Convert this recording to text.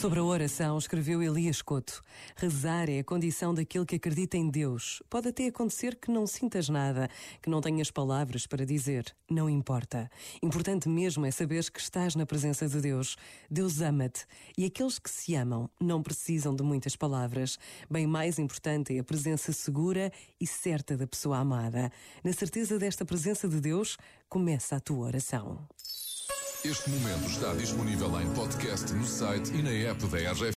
Sobre a oração, escreveu Elias Couto: Rezar é a condição daquele que acredita em Deus. Pode até acontecer que não sintas nada, que não tenhas palavras para dizer. Não importa. Importante mesmo é saber que estás na presença de Deus. Deus ama-te. E aqueles que se amam não precisam de muitas palavras. Bem mais importante é a presença segura e certa da pessoa amada. Na certeza desta presença de Deus, começa a tua oração. Este momento está disponível em podcast no site e na app da RGF.